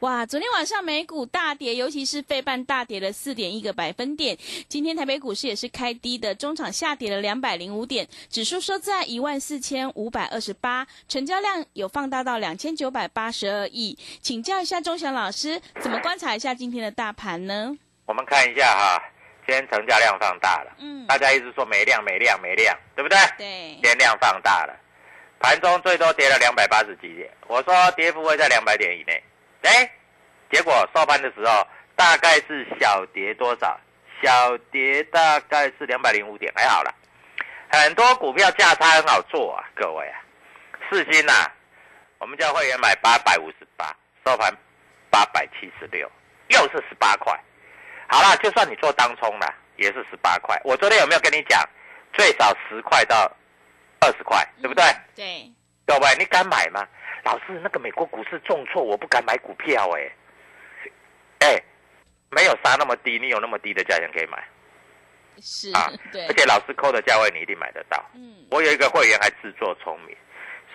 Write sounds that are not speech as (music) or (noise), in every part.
哇，昨天晚上美股大跌，尤其是费半大跌了四点一个百分点。今天台北股市也是开低的，中场下跌了两百零五点，指数收在一万四千五百二十八，成交量有放大到两千九百八十二亿。请教一下钟祥老师，怎么观察一下今天的大盘呢？我们看一下哈，今天成交量放大了，嗯，大家一直说没量没量没量，对不对？对，今天量放大了，盘中最多跌了两百八十几点，我说跌幅会在两百点以内。哎，结果收盘的时候大概是小跌多少？小跌大概是两百零五点，还好了。很多股票价差很好做啊，各位啊，四星呐，我们叫会员买八百五十八，收盘八百七十六，又是十八块。好了，就算你做当冲了，也是十八块。我昨天有没有跟你讲，最少十块到二十块，对不对？对。各位，你敢买吗？老师，那个美国股市重挫，我不敢买股票哎，哎，没有杀那么低，你有那么低的价钱可以买，是啊，(laughs) 对，而且老师扣的价位你一定买得到。嗯，我有一个会员还自作聪明，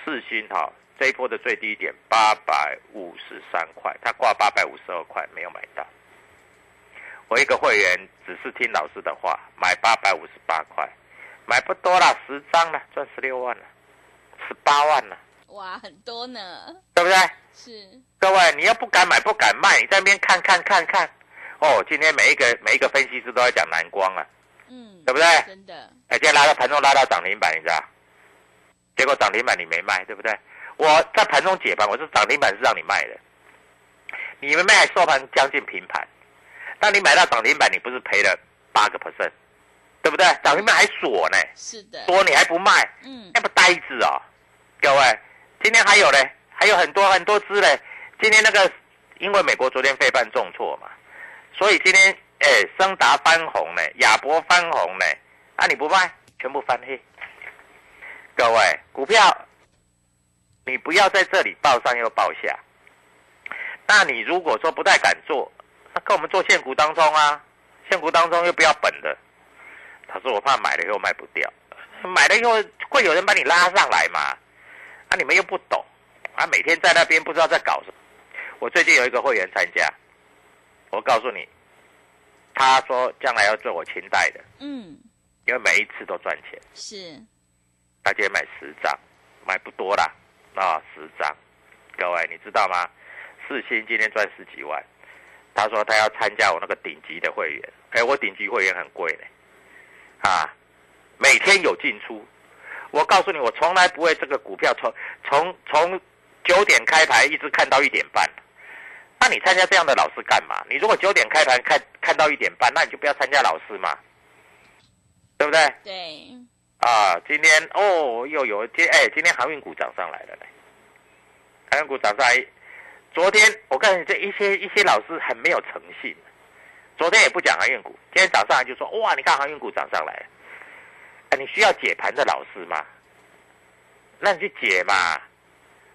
四星哈，这一波的最低点八百五十三块，他挂八百五十二块没有买到。我一个会员只是听老师的话，买八百五十八块，买不多了，十张了，赚十六万了，十八万了。哇，很多呢，对不对？是，各位，你要不敢买，不敢卖，你在那边看看看看。哦，今天每一个每一个分析师都在讲蓝光啊，嗯，对不对？真的。哎，今天拉到盘中拉到涨停板，你知道？结果涨停板你没卖，对不对？我在盘中解盘，我是涨停板是让你卖的，你们卖收盘将近平盘，但你买到涨停板，你不是赔了八个 percent，对不对？涨停板还锁呢，是的，锁你还不卖，嗯，那不呆子哦，各位。今天还有嘞，还有很多很多只嘞。今天那个，因为美国昨天费半重挫嘛，所以今天哎，升达翻红嘞，亚博翻红嘞，啊你不卖，全部翻黑。各位股票，你不要在这里报上又报下。那你如果说不太敢做，那跟我们做现股当中啊，现股当中又不要本的。他说我怕买了以后卖不掉，买了以后会有人把你拉上来嘛。那你们又不懂，啊，每天在那边不知道在搞什么。我最近有一个会员参加，我告诉你，他说将来要做我清代的，嗯，因为每一次都赚钱。是，他今天买十张，买不多啦，啊，十张。各位你知道吗？四星今天赚十几万，他说他要参加我那个顶级的会员，哎，我顶级会员很贵嘞，啊，每天有进出。我告诉你，我从来不会这个股票从从从九点开盘一直看到一点半。那你参加这样的老师干嘛？你如果九点开盘看看到一点半，那你就不要参加老师嘛，对不对？对。啊，今天哦又有今哎，今天航运股涨上来了嘞，航运股涨上来。昨天我告诉你，这一些一些老师很没有诚信，昨天也不讲航运股，今天早上就说哇，你看航运股涨上来。你需要解盘的老师吗？那你去解嘛，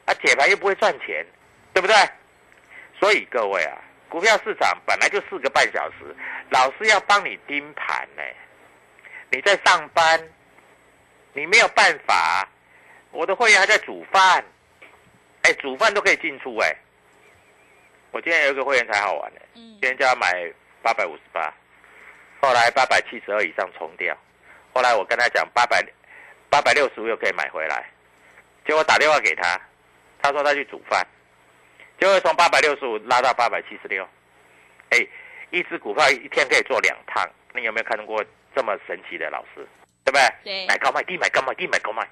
啊，解盘又不会赚钱，对不对？所以各位啊，股票市场本来就四个半小时，老师要帮你盯盘呢。你在上班，你没有办法。我的会员还在煮饭，哎，煮饭都可以进出哎。我今天有一个会员才好玩呢，今天叫他买八百五十八，后来八百七十二以上冲掉。后来我跟他讲八百八百六十五又可以买回来，结果打电话给他，他说他去煮饭，结果从八百六十五拉到八百七十六，哎，一只股票一天可以做两趟，你有没有看过这么神奇的老师？对不对？对，买高卖低买高卖低买高卖，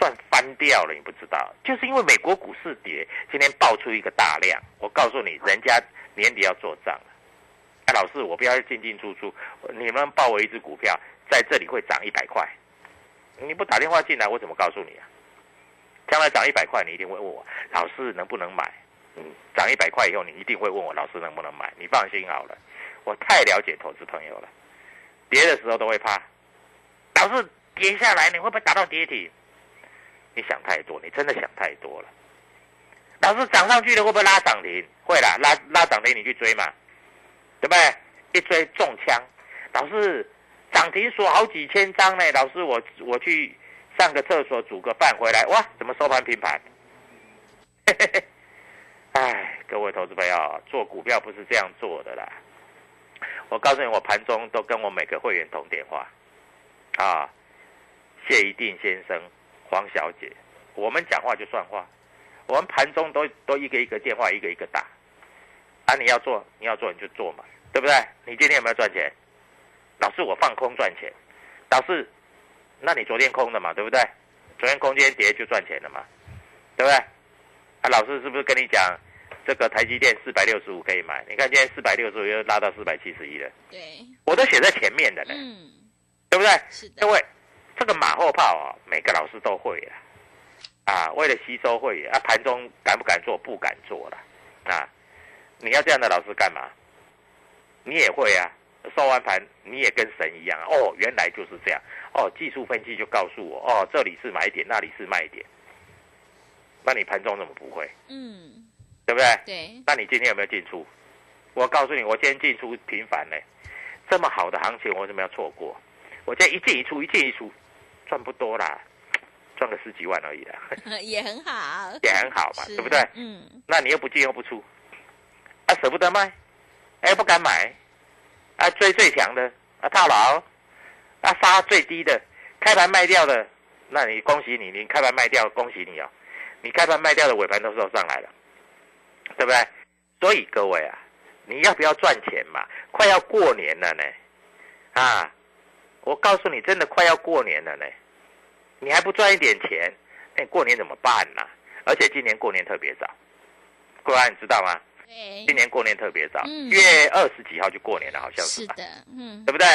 赚翻掉了，你不知道？就是因为美国股市跌，今天爆出一个大量，我告诉你，人家年底要做账。了，哎，老师，我不要进进出出，你们报我一只股票在这里会涨一百块，你不打电话进来，我怎么告诉你啊？将来涨一百块，你一定会问我，老师能不能买？嗯，涨一百块以后，你一定会问我，老师能不能买？你放心好了，我太了解投资朋友了，跌的时候都会怕，老师跌下来你会不会打到跌停？你想太多，你真的想太多了。老师涨上去了会不会拉涨停？会啦，拉拉涨停你去追嘛，对不对？一追中枪。老师涨停锁好几千张呢，老师我我去上个厕所煮个饭回来，哇，怎么收盘平盘？(laughs) 哎，各位投资朋友，做股票不是这样做的啦。我告诉你，我盘中都跟我每个会员通电话，啊，谢一定先生。黄小姐，我们讲话就算话，我们盘中都都一个一个电话，一个一个打。啊，你要做，你要做你就做嘛，对不对？你今天有没有赚钱？老师，我放空赚钱。老师，那你昨天空的嘛，对不对？昨天空间跌就赚钱了嘛，对不对？啊，老师是不是跟你讲，这个台积电四百六十五可以买？你看今天四百六十五又拉到四百七十一了。对，我都写在前面的呢，嗯，对不对？是的，各位。这个马后炮啊，每个老师都会啊，啊，为了吸收会员啊，盘中敢不敢做？不敢做了，啊，你要这样的老师干嘛？你也会啊，收完盘你也跟神一样哦，原来就是这样。哦，技术分析就告诉我哦，这里是买点，那里是卖点，那你盘中怎么不会？嗯，对不对？对，那你今天有没有进出？我告诉你，我今天进出频繁呢，这么好的行情，我为什么要错过？我今天一进一出，一进一出。赚不多啦，赚个十几万而已啦，(laughs) 也很好，也很好嘛，对不对？嗯，那你又不进又不出，啊，舍不得卖，哎，不敢买，啊，追最强的，啊，套牢，啊，杀最低的，开盘卖掉的，那你恭喜你，你开盘卖掉，恭喜你哦，你开盘卖掉的尾盘都收上来了，对不对？所以各位啊，你要不要赚钱嘛？快要过年了呢，啊。我告诉你，真的快要过年了呢，你还不赚一点钱，哎，过年怎么办呢？而且今年过年特别早，桂安你知道吗？对，今年过年特别早，一月二十几号就过年了，好像是的，嗯，对不对？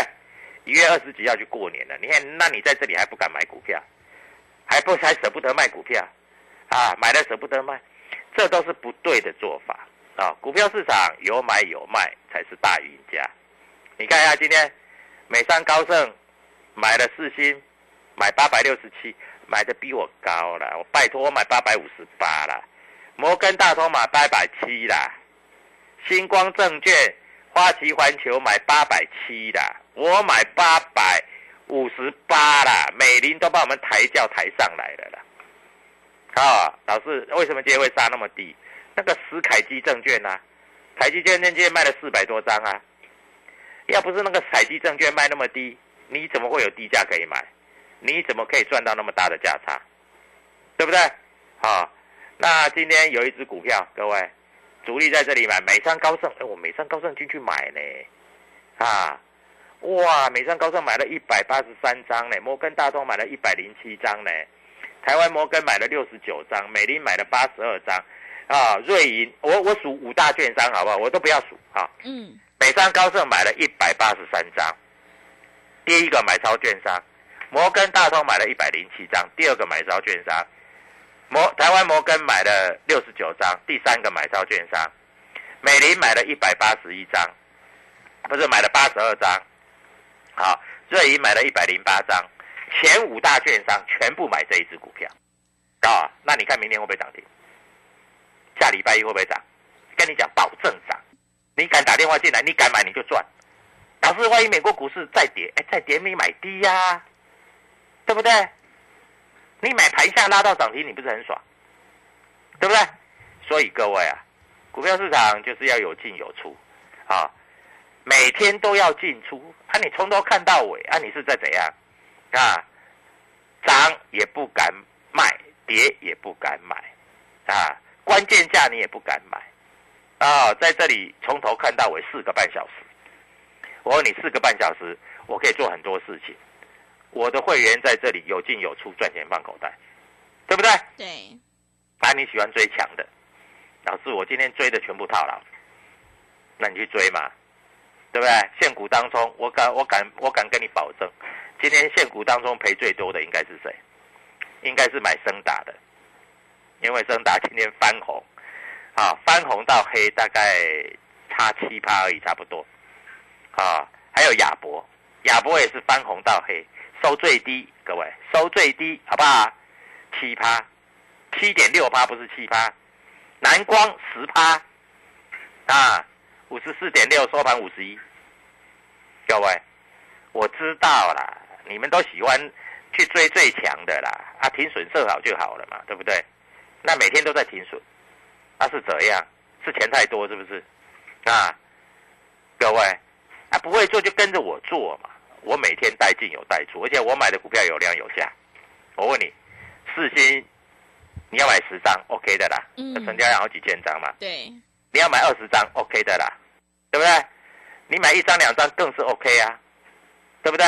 一月二十几号就过年了，你看，那你在这里还不敢买股票，还不还舍不得卖股票，啊，买了舍不得卖，这都是不对的做法啊！股票市场有买有卖才是大赢家。你看一下今天美商高盛。买了四星，买八百六十七，买的比我高了。我拜托，我买八百五十八了。摩根大通买八百七啦，星光证券、花旗环球买八百七啦，我买八百五十八啦。美林都把我们抬轿抬上来了啦。啊，老师，为什么今天会杀那么低？那个石凯基证券啊，凯基证券今天卖了四百多张啊。要不是那个凯基证券卖那么低。你怎么会有低价可以买？你怎么可以赚到那么大的价差？对不对？好，那今天有一只股票，各位主力在这里买美商高盛，哎，我美商高盛进去买呢，啊，哇，美商高盛买了一百八十三张呢，摩根大通买了一百零七张呢，台湾摩根买了六十九张，美林买了八十二张，啊，瑞银，我我数五大券商好不好？我都不要数啊，嗯，美商高盛买了一百八十三张。第一个买超券商，摩根大通买了一百零七张。第二个买超券商，摩台湾摩根买了六十九张。第三个买超券商，美林买了一百八十一张，不是买了八十二张。好，瑞银买了一百零八张。前五大券商全部买这一只股票，啊，那你看明天会不会涨停？下礼拜一会不会涨？跟你讲，保证涨。你敢打电话进来，你敢买你就赚。老师，万一美国股市再跌，哎，再跌你买低呀，对不对？你买盘下拉到涨停，你不是很爽，对不对？所以各位啊，股票市场就是要有进有出，啊，每天都要进出，啊，你从头看到尾，啊，你是在怎样？啊，涨也不敢卖，跌也不敢买，啊，关键价你也不敢买，啊，在这里从头看到尾四个半小时。我问你四个半小时，我可以做很多事情。我的会员在这里有进有出，赚钱放口袋，对不对？对。啊你喜欢追强的，老师，我今天追的全部套牢，那你去追嘛，对不对？现股当中，我敢我敢我敢跟你保证，今天现股当中赔最多的应该是谁？应该是买升达的，因为升达今天翻红，啊，翻红到黑大概差七趴而已，差不多，啊，还有亚博，亚博也是翻红到黑，收最低，各位收最低，好不好？七趴，七点六趴不是七趴，南光十趴，啊。五十四点六收盘五十一，各位，我知道啦，你们都喜欢去追最强的啦，啊，停损设好就好了嘛，对不对？那每天都在停损，那是怎样？是钱太多是不是？啊，各位，啊，不会做就跟着我做嘛，我每天带进有带出，而且我买的股票有量有价。我问你，四星你要买十张，OK 的啦，嗯，成交量好几千张嘛，对，你要买二十张，OK 的啦。对不对？你买一张两张更是 OK 啊，对不对？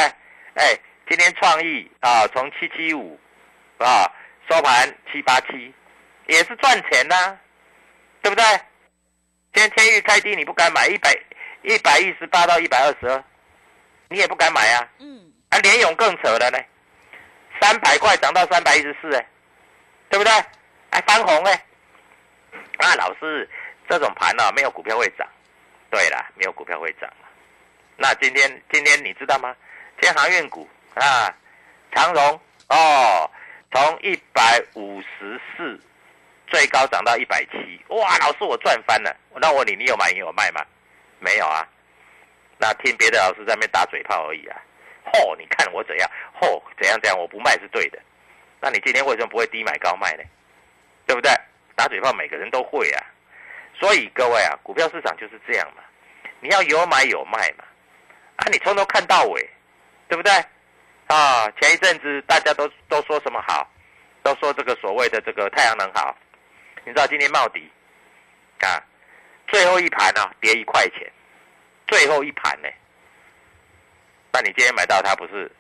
哎，今天创意啊，从七七五啊收盘七八七，也是赚钱呐，对不对？今天天域开低，你不敢买一百一百一十八到一百二十二，你也不敢买啊。嗯。啊，联勇更扯了呢，三百块涨到三百一十四，哎，对不对？还翻红哎。啊，老师，这种盘呢，没有股票会涨。对了，没有股票会涨那今天今天你知道吗？天航运股啊，长荣哦，从一百五十四最高涨到一百七，哇！老师我赚翻了。那我问你，你有买有卖吗？没有啊。那听别的老师在那边打嘴炮而已啊。嚯，你看我怎样？嚯，怎样怎样？我不卖是对的。那你今天为什么不会低买高卖呢？对不对？打嘴炮每个人都会啊。所以各位啊，股票市场就是这样嘛，你要有买有卖嘛，啊，你从头看到尾，对不对？啊，前一阵子大家都都说什么好，都说这个所谓的这个太阳能好，你知道今天茂迪啊，最后一盘啊跌一块钱，最后一盘呢，那你今天买到它不是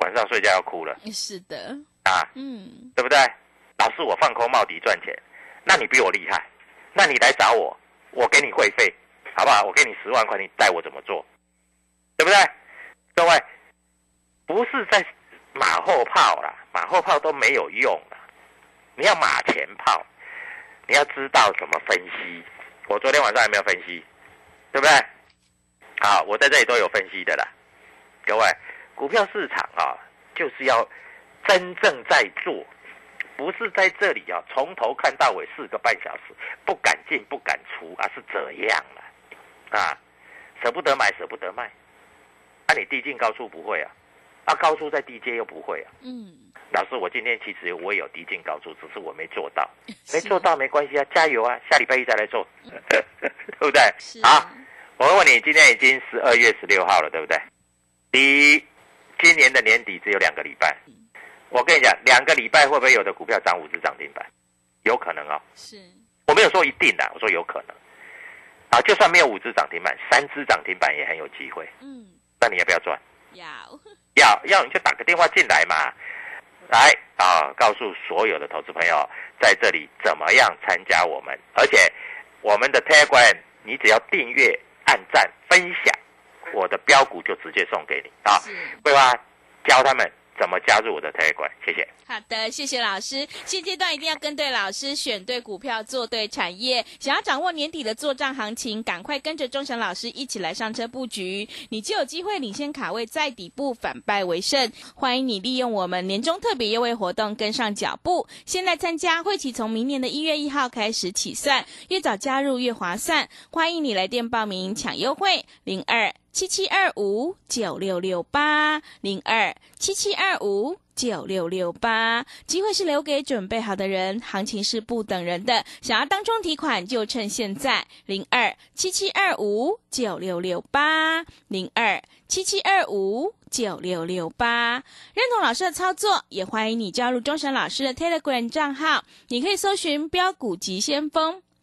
晚上睡觉要哭了？是的，啊，嗯，对不对？老师我放空茂迪赚钱，那你比我厉害。那你来找我，我给你会费，好不好？我给你十万块，你带我怎么做，对不对？各位，不是在马后炮啦，马后炮都没有用了，你要马前炮，你要知道怎么分析。我昨天晚上还没有分析，对不对？好，我在这里都有分析的啦。各位，股票市场啊，就是要真正在做。不是在这里啊，从头看到尾四个半小时，不敢进不敢出啊，是这样了，啊，舍不得买舍不得卖，那，你低进高出不会啊，啊，高出在低阶又不会啊，嗯，老师，我今天其实我也有低进高出，只是我没做到，(laughs) 没做到没关系啊，加油啊，下礼拜一再来做，(laughs) 对不对？啊，我问你，今天已经十二月十六号了，对不对？离今年的年底只有两个礼拜。我跟你讲，两个礼拜会不会有的股票涨五只涨停板？有可能哦。是，我没有说一定的，我说有可能。啊，就算没有五只涨停板，三只涨停板也很有机会。嗯，那你要不要赚？要，要要你就打个电话进来嘛。来啊，告诉所有的投资朋友，在这里怎么样参加我们？而且我们的 Telegram，你只要订阅、按赞、分享，我的标股就直接送给你啊。会吧？教他们。怎么加入我的特会馆？谢谢。好的，谢谢老师。现阶段一定要跟对老师，选对股票，做对产业。想要掌握年底的做账行情，赶快跟着钟祥老师一起来上车布局，你就有机会领先卡位，在底部反败为胜。欢迎你利用我们年终特别优惠活动跟上脚步。现在参加会期从明年的一月一号开始起算，越早加入越划算。欢迎你来电报名抢优惠，零二。七七二五九六六八零二七七二五九六六八，机会是留给准备好的人，行情是不等人的。想要当中提款，就趁现在零二七七二五九六六八零二七七二五九六六八。认同老师的操作，也欢迎你加入钟神老师的 Telegram 账号，你可以搜寻标股急先锋。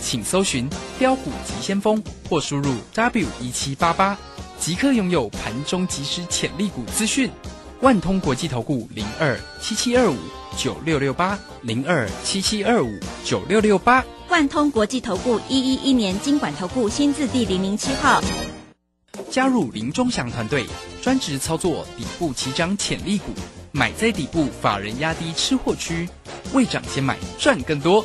请搜寻标股急先锋或输入 W 一七八八，即刻拥有盘中即时潜力股资讯。万通国际投顾零二七七二五九六六八零二七七二五九六六八。万通国际投顾一一一年经管投顾新字第零零七号，加入林忠祥团队，专职操作底部起涨潜力股，买在底部，法人压低吃货区，未涨先买赚更多。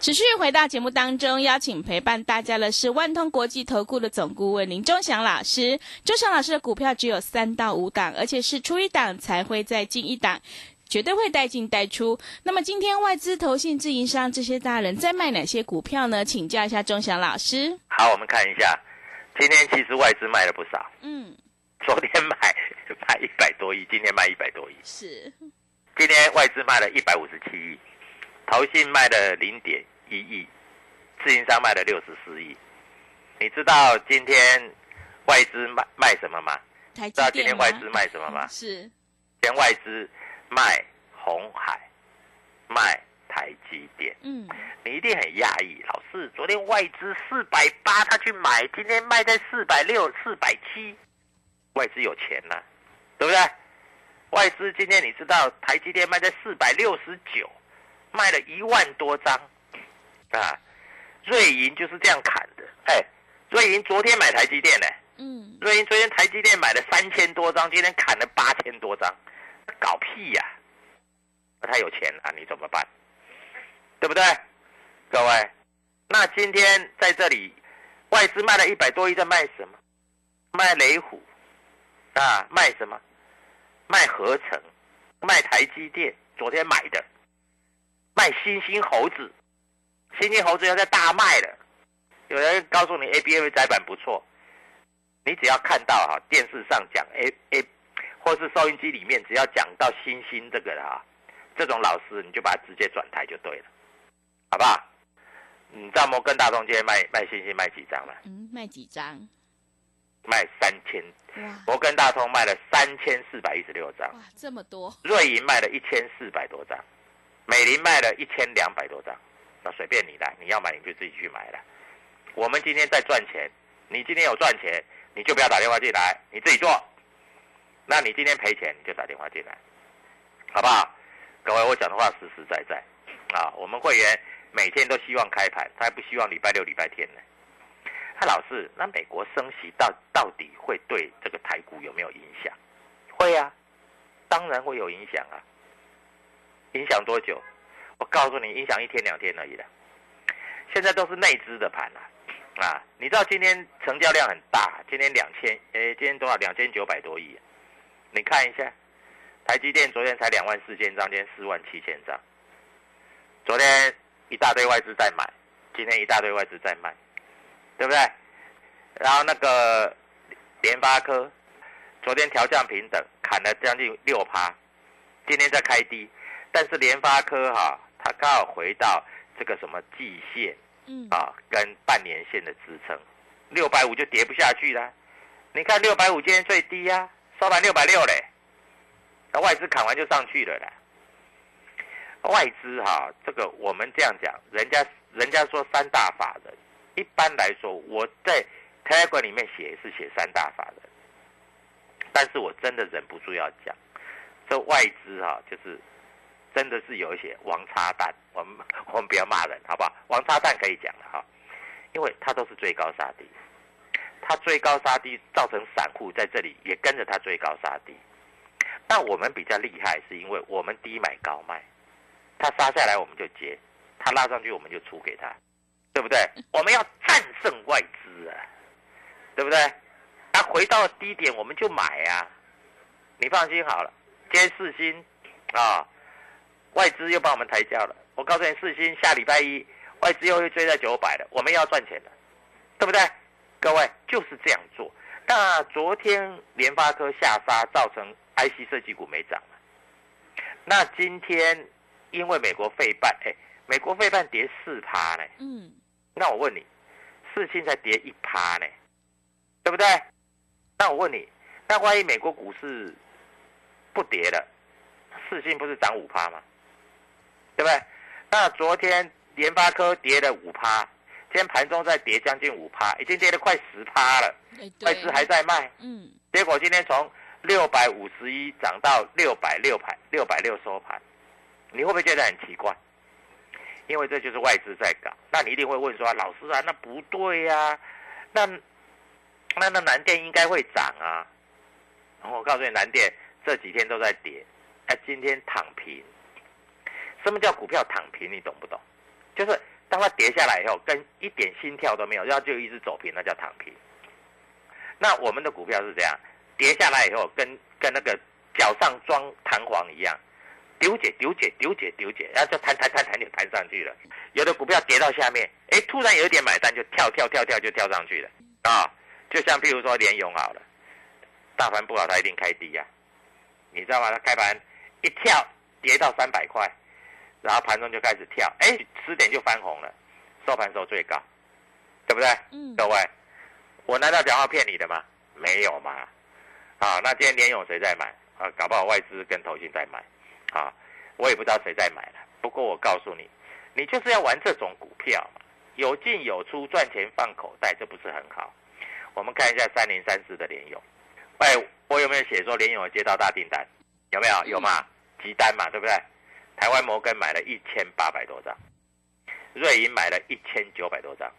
持续回到节目当中，邀请陪伴大家的是万通国际投顾的总顾问林忠祥老师。忠祥老师的股票只有三到五档，而且是出一档才会再进一档，绝对会带进带出。那么今天外资、投信、自营商这些大人在卖哪些股票呢？请教一下忠祥老师。好，我们看一下，今天其实外资卖了不少，嗯，昨天买卖一百多亿，今天卖一百多亿，是，今天外资卖了一百五十七亿，投信卖了零点一亿，自营商卖了六十四亿。你知道今天外资卖卖什么吗？知道今？天外资卖什么吗？是，今天外资卖红海，卖台积电。嗯，你一定很讶异，老师，昨天外资四百八他去买，今天卖在四百六、四百七，外资有钱呐、对不对？外资今天你知道台积电卖在四百六十九，卖了一万多张，啊，瑞银就是这样砍的，哎，瑞银昨天买台积电呢，嗯，瑞银昨天台积电买了三千多张，今天砍了八千多张，搞屁呀、他有钱啊，你怎么办？对不对？各位，那今天在这里，外资卖了一百多亿，在卖什么？卖雷虎啊，卖什么？卖合成，卖台积电，昨天买的，卖星星猴子，星星猴子要在大卖了。有人告诉你 A B A 窄板不错，你只要看到哈、电视上讲 A A，或是收音机里面只要讲到星星这个的哈、这种老师你就把它直接转台就对了，好不好？你知道摩根大通今天卖卖星星卖几张吗？嗯，卖几张？卖三千，哇摩根大通卖了三千四百一十六张，哇，这么多，瑞银卖了一千四百多张，美林卖了一千两百多张，那随便你来，你要买你就自己去买了。我们今天在赚钱，你今天有赚钱，你就不要打电话进来，你自己做。那你今天赔钱，你就打电话进来，好不好？各位，我讲的话实实在在啊。我们会员每天都希望开盘，他还不希望礼拜六、礼拜天呢。他老师，那美国升息到到底会对这个台股有没有影响？会啊，当然会有影响啊。影响多久？我告诉你，影响一天两天而已了。现在都是内资的盘啊，啊，你知道今天成交量很大，今天两千，诶，今天多少？两千九百多亿。你看一下，台积电昨天才两万四千张，今天四万七千张。昨天一大堆外资在买，今天一大堆外资在卖，对不对？然后那个联发科，昨天调降平等，砍了将近六趴，今天在开低，但是联发科哈、它刚好回到这个什么季线嗯，啊，跟半年线的支撑，六百五就跌不下去了。你看六百五今天最低呀、收盘六百六嘞，那外资砍完就上去了啦。外资哈、这个我们这样讲，人家人家说三大法人，一般来说我在 Telegram 里面写是写三大法人，但是我真的忍不住要讲，这外资哈、就是真的是有一些王八蛋，我们 (laughs) 我们不要骂人，好不好？王八蛋可以讲了哈，因为他都是追高杀低，他追高杀低，造成散户在这里也跟着他追高杀低。但我们比较厉害，是因为我们低买高卖，他杀下来我们就接，他拉上去我们就出给他，对不对？(laughs) 我们要战胜外资啊，对不对？他回到低点我们就买啊，你放心好了，今天四星啊，外资又帮我们抬轿了。我告诉你，四星下礼拜一外资又会追在九百了，我们要赚钱的，对不对？各位就是这样做。那昨天联发科下杀，造成 IC 设计股没涨那今天因为美国费半，哎，美国费半跌四趴呢。嗯。那我问你，四星才跌一趴呢，对不对？那我问你，那万一美国股市不跌了，四星不是涨五趴吗？对不对？那昨天联发科跌了五趴。今天盘中再跌将近五趴，已经跌了快十趴了，外资还在卖，嗯，结果今天从六百五十一涨到六百六盘，六百六收盘，你会不会觉得很奇怪？因为这就是外资在搞，那你一定会问说，老师啊，那不对呀，那那那南电应该会涨啊，然后我告诉你，南电这几天都在跌，哎，今天躺平，什么叫股票躺平？你懂不懂？就是。当它跌下来以后，跟一点心跳都没有，然后就一直走平，那叫躺平。那我们的股票是这样，跌下来以后，跟跟那个脚上装弹簧一样，丢解丢解丢解丢解，然后就弹弹弹弹就弹上去了。有的股票跌到下面，哎，突然有一点买单，就跳跳跳跳就跳上去了啊！就像譬如说联勇好了，大盘不好，它一定开低呀，你知道吗？它开盘一跳跌到三百块。然后盘中就开始跳，哎，十点就翻红了，收盘收最高，对不对？嗯。各位，我难道讲话骗你的吗？没有嘛。啊，那今天连勇谁在买？啊，搞不好外资跟投信在买。啊，我也不知道谁在买了。不过我告诉你，你就是要玩这种股票嘛，有进有出，赚钱放口袋，这不是很好？我们看一下三零三四的联勇，哎，我有没有写说联勇接到大订单？有没有？有嘛？急单嘛，对不对？台湾摩根买了一千八百多张，瑞银买了一千九百多张，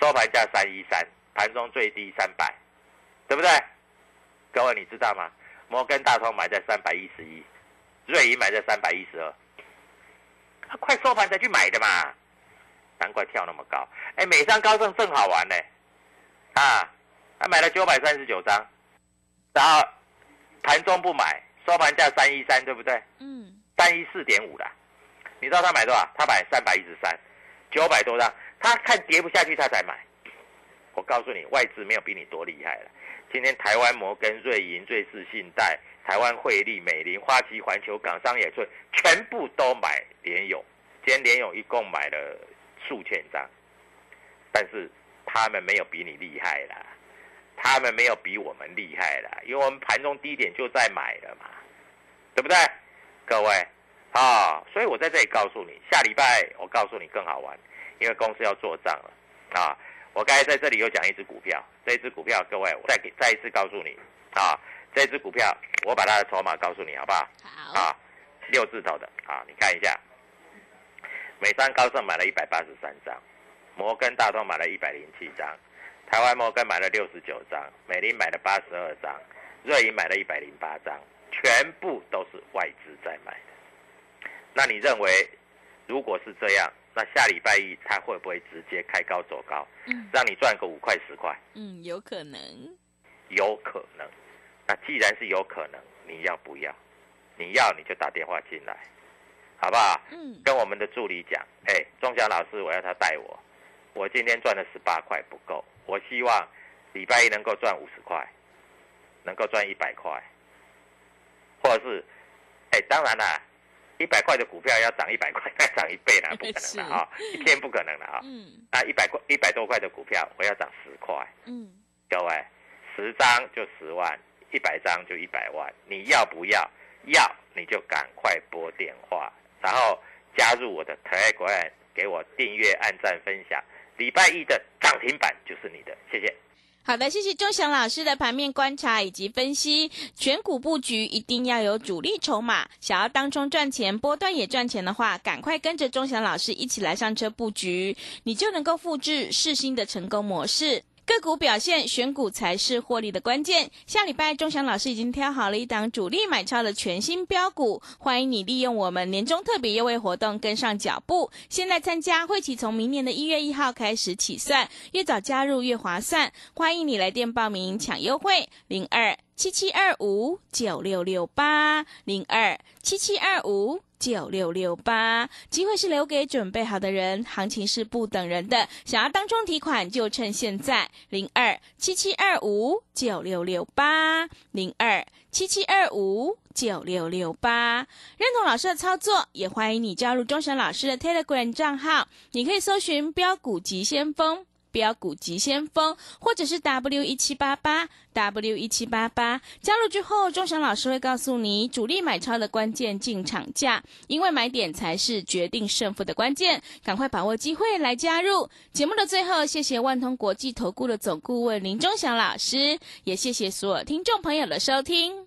收盘价三一三，盘中最低三百，对不对？各位你知道吗？摩根大通买在三百一十一，瑞银买在三百一十二，他快收盘才去买的嘛，难怪跳那么高。哎，美商高盛正好玩呢，啊，他买了九百三十九张，然后盘中不买，收盘价三一三，对不对？嗯。三一四点五的，你知道他买多少？他买三百一十三，九百多张。他看跌不下去，他才买。我告诉你，外资没有比你多厉害了。今天台湾摩根、瑞银、瑞士信贷、台湾汇利、美林、花旗环球、港商野村，全部都买联勇。今天联勇一共买了数千张，但是他们没有比你厉害啦，他们没有比我们厉害啦，因为我们盘中低点就在买了嘛，对不对？各位，啊，所以我在这里告诉你，下礼拜我告诉你更好玩，因为公司要做账了，啊，我刚才在这里又讲一只股票，这只股票，各位，我再给再一次告诉你，啊，这只股票我把它的筹码告诉你，好不好？好。啊，六字头的，啊，你看一下，美商高盛买了一百八十三张，摩根大通买了一百零七张，台湾摩根买了六十九张，美林买了八十二张，瑞银买了一百零八张。全部都是外资在买的，那你认为，如果是这样，那下礼拜一它会不会直接开高走高，嗯，让你赚个五块十块？嗯，有可能，有可能。那既然是有可能，你要不要？你要你就打电话进来，好不好？嗯，跟我们的助理讲，哎，钟祥老师，我要他带我，我今天赚了十八块不够，我希望礼拜一能够赚五十块，能够赚一百块。或者是，哎，当然啦，一百块的股票要涨一百块，(laughs) 再涨一倍了，不可能的啊，一天不可能的啊。嗯。那一百块、一百多块的股票，我要涨十块。嗯。各位，十张就十万，一百张就一百万，你要不要？要，你就赶快拨电话，然后加入我的 Telegram，给我订阅、按赞、分享。礼拜一的涨停板就是你的，谢谢。好的，谢谢钟祥老师的盘面观察以及分析。选股布局一定要有主力筹码，想要当中赚钱、波段也赚钱的话，赶快跟着钟祥老师一起来上车布局，你就能够复制世新的成功模式。个股表现，选股才是获利的关键。下礼拜，钟祥老师已经挑好了一档主力买超的全新标股，欢迎你利用我们年终特别优惠活动跟上脚步。现在参加会期从明年的一月一号开始起算，越早加入越划算。欢迎你来电报名抢优惠，零二七七二五九六六八零二七七二五。九六六八，机会是留给准备好的人，行情是不等人的。想要当中提款，就趁现在，零二七七二五九六六八，零二七七二五九六六八。认同老师的操作，也欢迎你加入钟神老师的 Telegram 账号，你可以搜寻标股急先锋。标股急先锋，或者是 W 一七八八 W 一七八八，加入之后，钟祥老师会告诉你主力买超的关键进场价，因为买点才是决定胜负的关键，赶快把握机会来加入。节目的最后，谢谢万通国际投顾的总顾问林钟祥老师，也谢谢所有听众朋友的收听。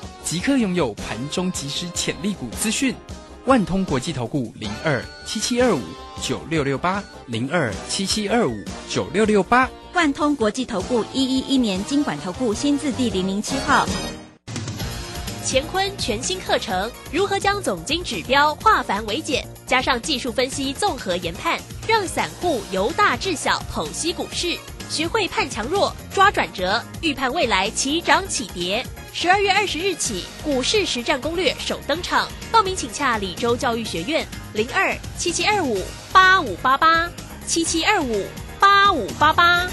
即刻拥有盘中即时潜力股资讯，万通国际投顾零二七七二五九六六八零二七七二五九六六八，万通国际投顾一一一年经管投顾新字第零零七号。乾坤全新课程，如何将总经指标化繁为简，加上技术分析综合研判，让散户由大至小剖析股市，学会判强弱、抓转折，预判未来起涨起跌。十二月二十日起，股市实战攻略首登场，报名请洽李州教育学院零二七七二五八五八八七七二五八五八八。